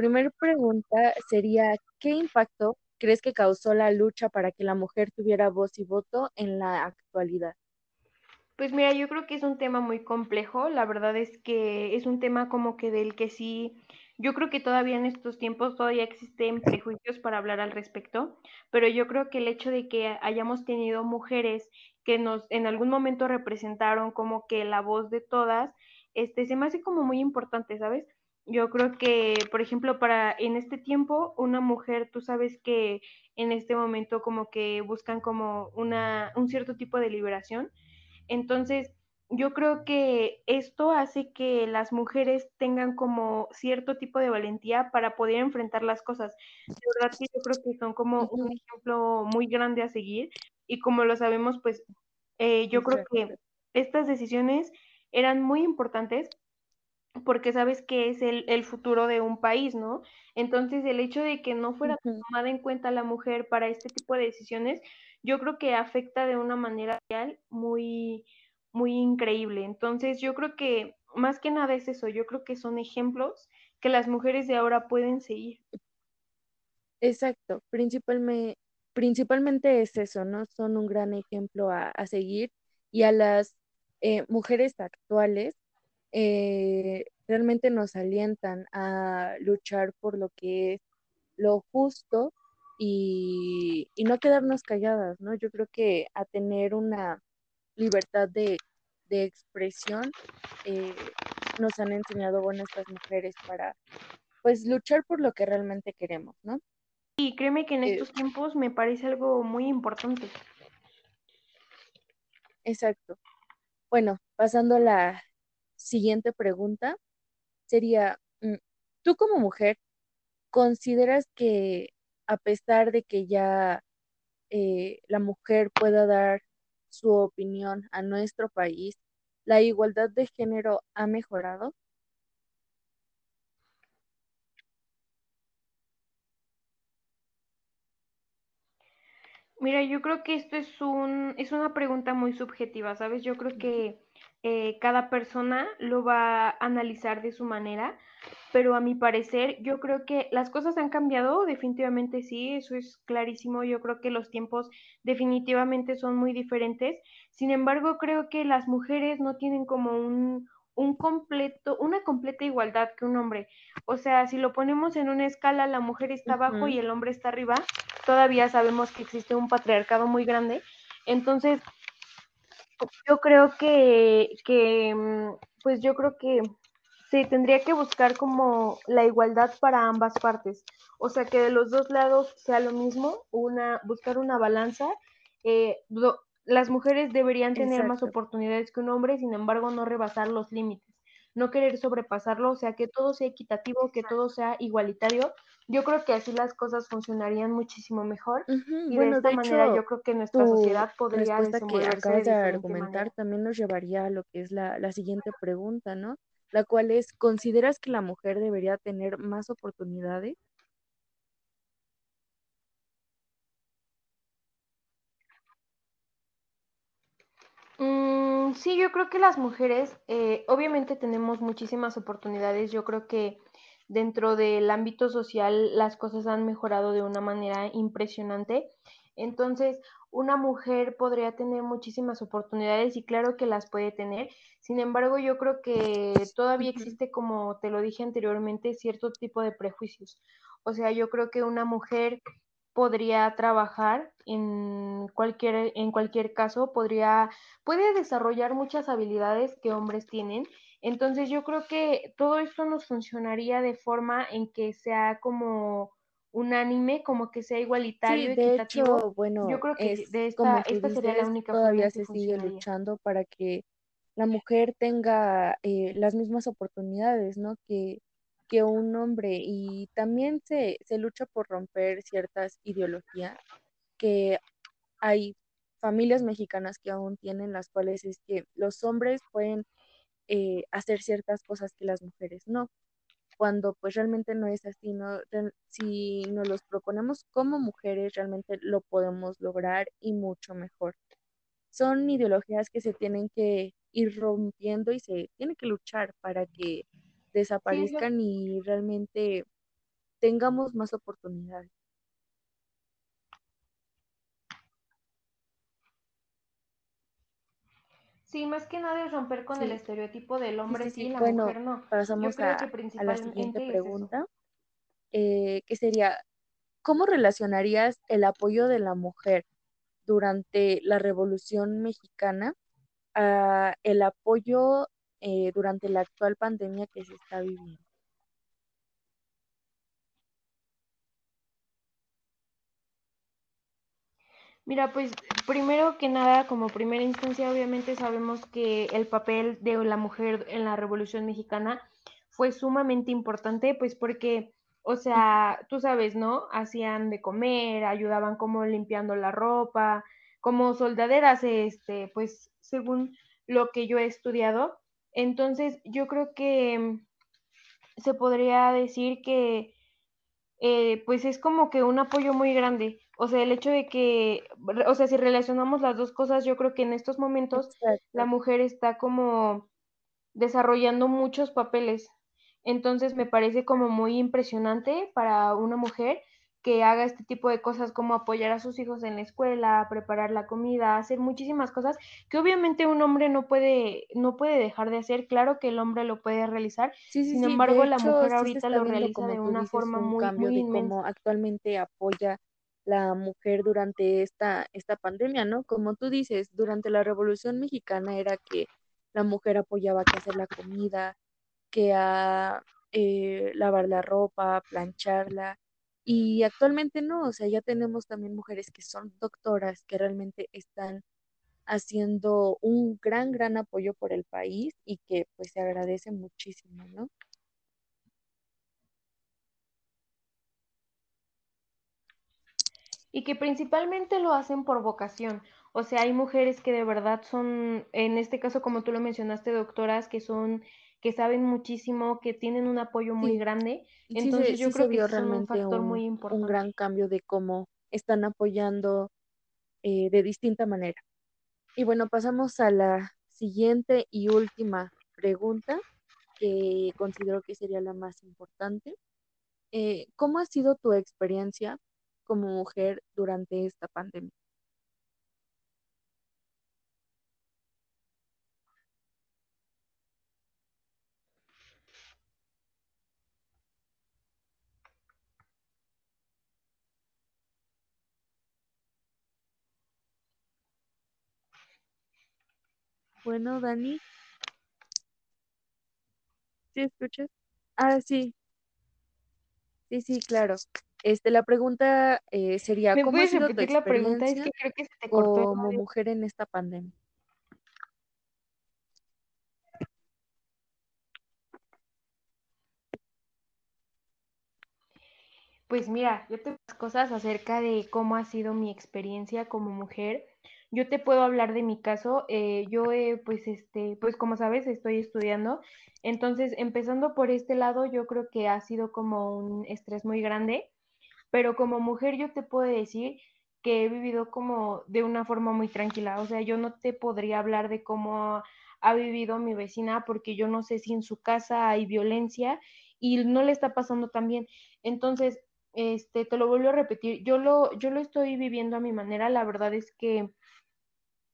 primera pregunta sería, ¿qué impacto crees que causó la lucha para que la mujer tuviera voz y voto en la actualidad? Pues mira, yo creo que es un tema muy complejo. La verdad es que es un tema como que del que sí, yo creo que todavía en estos tiempos todavía existen prejuicios para hablar al respecto, pero yo creo que el hecho de que hayamos tenido mujeres que nos en algún momento representaron como que la voz de todas, este se me hace como muy importante, ¿sabes? Yo creo que, por ejemplo, para en este tiempo, una mujer, tú sabes que en este momento como que buscan como una, un cierto tipo de liberación. Entonces, yo creo que esto hace que las mujeres tengan como cierto tipo de valentía para poder enfrentar las cosas. De verdad que yo creo que son como un ejemplo muy grande a seguir y como lo sabemos, pues eh, yo creo que estas decisiones eran muy importantes porque sabes que es el, el, futuro de un país, ¿no? Entonces, el hecho de que no fuera tomada en cuenta la mujer para este tipo de decisiones, yo creo que afecta de una manera real muy, muy increíble. Entonces, yo creo que más que nada es eso, yo creo que son ejemplos que las mujeres de ahora pueden seguir. Exacto, principalmente, principalmente es eso, ¿no? Son un gran ejemplo a, a seguir y a las eh, mujeres actuales eh, realmente nos alientan a luchar por lo que es lo justo y, y, no quedarnos calladas, ¿no? Yo creo que a tener una libertad de, de expresión eh, nos han enseñado bueno estas mujeres para pues luchar por lo que realmente queremos, ¿no? Y créeme que en estos eh, tiempos me parece algo muy importante. Exacto. Bueno, pasando a la siguiente pregunta, sería, mm, tú como mujer, ¿consideras que a pesar de que ya eh, la mujer pueda dar su opinión a nuestro país, la igualdad de género ha mejorado? Mira, yo creo que esto es un es una pregunta muy subjetiva, ¿sabes? Yo creo que eh, cada persona lo va a analizar de su manera, pero a mi parecer yo creo que las cosas han cambiado, definitivamente sí, eso es clarísimo, yo creo que los tiempos definitivamente son muy diferentes, sin embargo creo que las mujeres no tienen como un, un completo, una completa igualdad que un hombre. O sea, si lo ponemos en una escala, la mujer está abajo uh -huh. y el hombre está arriba, todavía sabemos que existe un patriarcado muy grande. Entonces, yo creo que, que pues yo creo que se tendría que buscar como la igualdad para ambas partes. O sea, que de los dos lados sea lo mismo, una, buscar una balanza. Eh, do, las mujeres deberían tener Exacto. más oportunidades que un hombre, sin embargo, no rebasar los límites, no querer sobrepasarlo, o sea, que todo sea equitativo, que todo sea igualitario. Yo creo que así las cosas funcionarían muchísimo mejor uh -huh. y bueno, de esta de manera hecho, yo creo que nuestra sociedad podría que acabas de, de argumentar manera. también nos llevaría a lo que es la, la siguiente pregunta, ¿no? La cual es, ¿consideras que la mujer debería tener más oportunidades? Sí, yo creo que las mujeres, eh, obviamente tenemos muchísimas oportunidades. Yo creo que dentro del ámbito social las cosas han mejorado de una manera impresionante. Entonces, una mujer podría tener muchísimas oportunidades y claro que las puede tener. Sin embargo, yo creo que todavía existe, como te lo dije anteriormente, cierto tipo de prejuicios. O sea, yo creo que una mujer podría trabajar en cualquier, en cualquier caso, podría, puede desarrollar muchas habilidades que hombres tienen. Entonces yo creo que todo esto nos funcionaría de forma en que sea como unánime, como que sea igualitario, sí, de equitativo. hecho, bueno, yo creo que es de esta, como sería la única todavía forma se sigue luchando para que la mujer tenga eh, las mismas oportunidades, ¿no? Que, que un hombre y también se, se lucha por romper ciertas ideologías que hay familias mexicanas que aún tienen las cuales es que los hombres pueden eh, hacer ciertas cosas que las mujeres no cuando pues realmente no es así, ¿no? Si nos los proponemos como mujeres, realmente lo podemos lograr y mucho mejor. Son ideologías que se tienen que ir rompiendo y se tiene que luchar para que desaparezcan sí, y realmente tengamos más oportunidades. Sí, más que nada es romper con el estereotipo del hombre sí, sí y la Bueno, mujer no. Yo pasamos creo que a, a la siguiente principalmente es pregunta, eh, que sería, ¿cómo relacionarías el apoyo de la mujer durante la Revolución Mexicana a el apoyo eh, durante la actual pandemia que se está viviendo? Mira, pues primero que nada, como primera instancia, obviamente sabemos que el papel de la mujer en la Revolución Mexicana fue sumamente importante, pues porque, o sea, tú sabes, ¿no? Hacían de comer, ayudaban como limpiando la ropa, como soldaderas, este, pues según lo que yo he estudiado. Entonces, yo creo que mm, se podría decir que eh, pues es como que un apoyo muy grande. O sea, el hecho de que, o sea, si relacionamos las dos cosas, yo creo que en estos momentos la mujer está como desarrollando muchos papeles. Entonces me parece como muy impresionante para una mujer que haga este tipo de cosas como apoyar a sus hijos en la escuela, preparar la comida, hacer muchísimas cosas que obviamente un hombre no puede no puede dejar de hacer. Claro que el hombre lo puede realizar, Sí, sí, sin sí. Embargo, la hecho, mujer ahorita lo realiza como de una dices, forma un muy cambio muy de inmensa. cómo actualmente apoya la mujer durante esta, esta pandemia, ¿no? Como tú dices, durante la Revolución Mexicana era que la mujer apoyaba que hacer la comida, que a eh, lavar la ropa, plancharla. Y actualmente no, o sea, ya tenemos también mujeres que son doctoras, que realmente están haciendo un gran, gran apoyo por el país y que pues se agradece muchísimo, ¿no? Y que principalmente lo hacen por vocación. O sea, hay mujeres que de verdad son, en este caso, como tú lo mencionaste, doctoras, que son, que saben muchísimo, que tienen un apoyo muy Sí, grande. Entonces sí yo creo que son un realmente factor muy un, un importante. gran cambio de cómo están apoyando eh, de distinta manera. Y bueno, pasamos a la siguiente y última pregunta, que considero que sería la más importante. Eh, ¿cómo ha sido tu experiencia como mujer durante esta pandemia? Bueno, Dani, ¿sí escuchas? Ah, sí, sí, sí, claro. Este, la pregunta eh, sería, ¿Me ¿cómo ha sido tu repetir la pregunta? Es experiencia que creo que se te cortó el como mujer en esta pandemia? Pues mira, yo te las cosas acerca de cómo ha sido mi experiencia como mujer. Yo te puedo hablar de mi caso. eh, yo, eh, pues, este, pues como sabes, estoy estudiando. Entonces, empezando por este lado, yo creo que ha sido como un estrés muy grande. Pero como mujer, yo te puedo decir que he vivido como de una forma muy tranquila. O sea, yo no te podría hablar de cómo ha vivido mi vecina porque yo no sé si en su casa hay violencia y no le está pasando tan bien. Entonces, este, te lo vuelvo a repetir, yo lo, yo lo estoy viviendo a mi manera, la verdad es que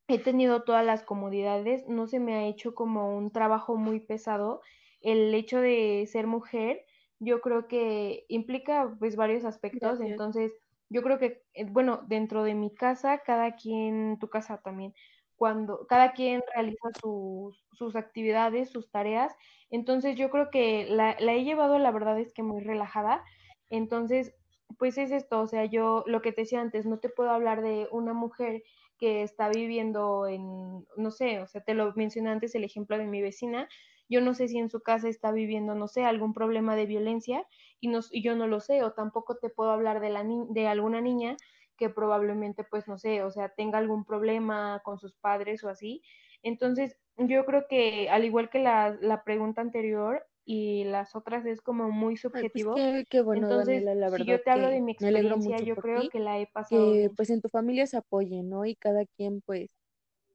he tenido todas las comodidades, no se me ha hecho como un trabajo muy pesado. El hecho de ser mujer, yo creo que implica pues varios aspectos, Gracias. entonces yo creo que, eh, bueno, dentro de mi casa, cada quien, tu casa también, cuando cada quien realiza sus, sus actividades, sus tareas, entonces yo creo que la, la he llevado, la verdad es que muy relajada, entonces, pues es esto, o sea, yo lo que te decía antes, no te puedo hablar de una mujer que está viviendo en, no sé, o sea, te lo mencioné antes el ejemplo de mi vecina, yo no sé si en su casa está viviendo, no sé, algún problema de violencia y, no, y yo no lo sé, o tampoco te puedo hablar de, la de alguna niña que probablemente, pues, no sé, o sea, tenga algún problema con sus padres o así. Entonces, yo creo que al igual que la, la pregunta anterior y las otras es como muy Ay, pues subjetivo, qué, qué bueno, entonces, Daniela, la si verdad yo te hablo de mi experiencia, yo creo ti, que la he pasado que pues en tu familia se apoyen, ¿no? Y cada quien pues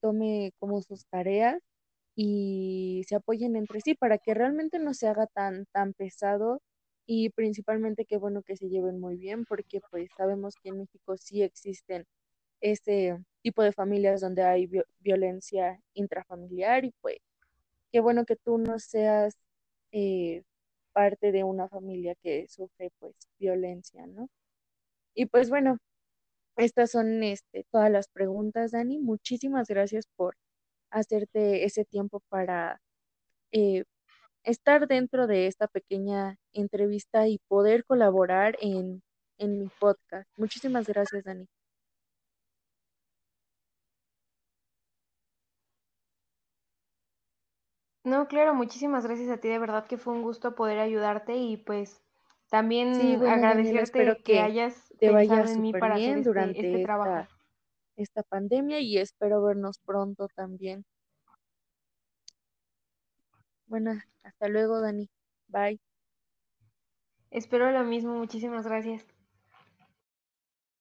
tome como sus tareas y se apoyen entre sí para que realmente no se haga tan, tan pesado y principalmente qué bueno que se lleven muy bien porque pues sabemos que en México sí existen ese tipo de familias donde hay vio- violencia intrafamiliar y pues qué bueno que tú no seas eh, parte de una familia que sufre pues violencia, ¿no? Y pues bueno, estas son este, todas las preguntas, Dani. Muchísimas gracias por hacerte ese tiempo para eh, estar dentro de esta pequeña entrevista y poder colaborar en, en mi podcast. Muchísimas gracias, Dani. No, claro, muchísimas gracias a ti, de verdad que fue un gusto poder ayudarte y pues Sí, también Daniela, agradecerte que que hayas te en mí para bien este, este durante trabajo. esta, esta pandemia y espero vernos pronto también. Bueno, hasta luego, Dani. Bye. Espero lo mismo, muchísimas gracias.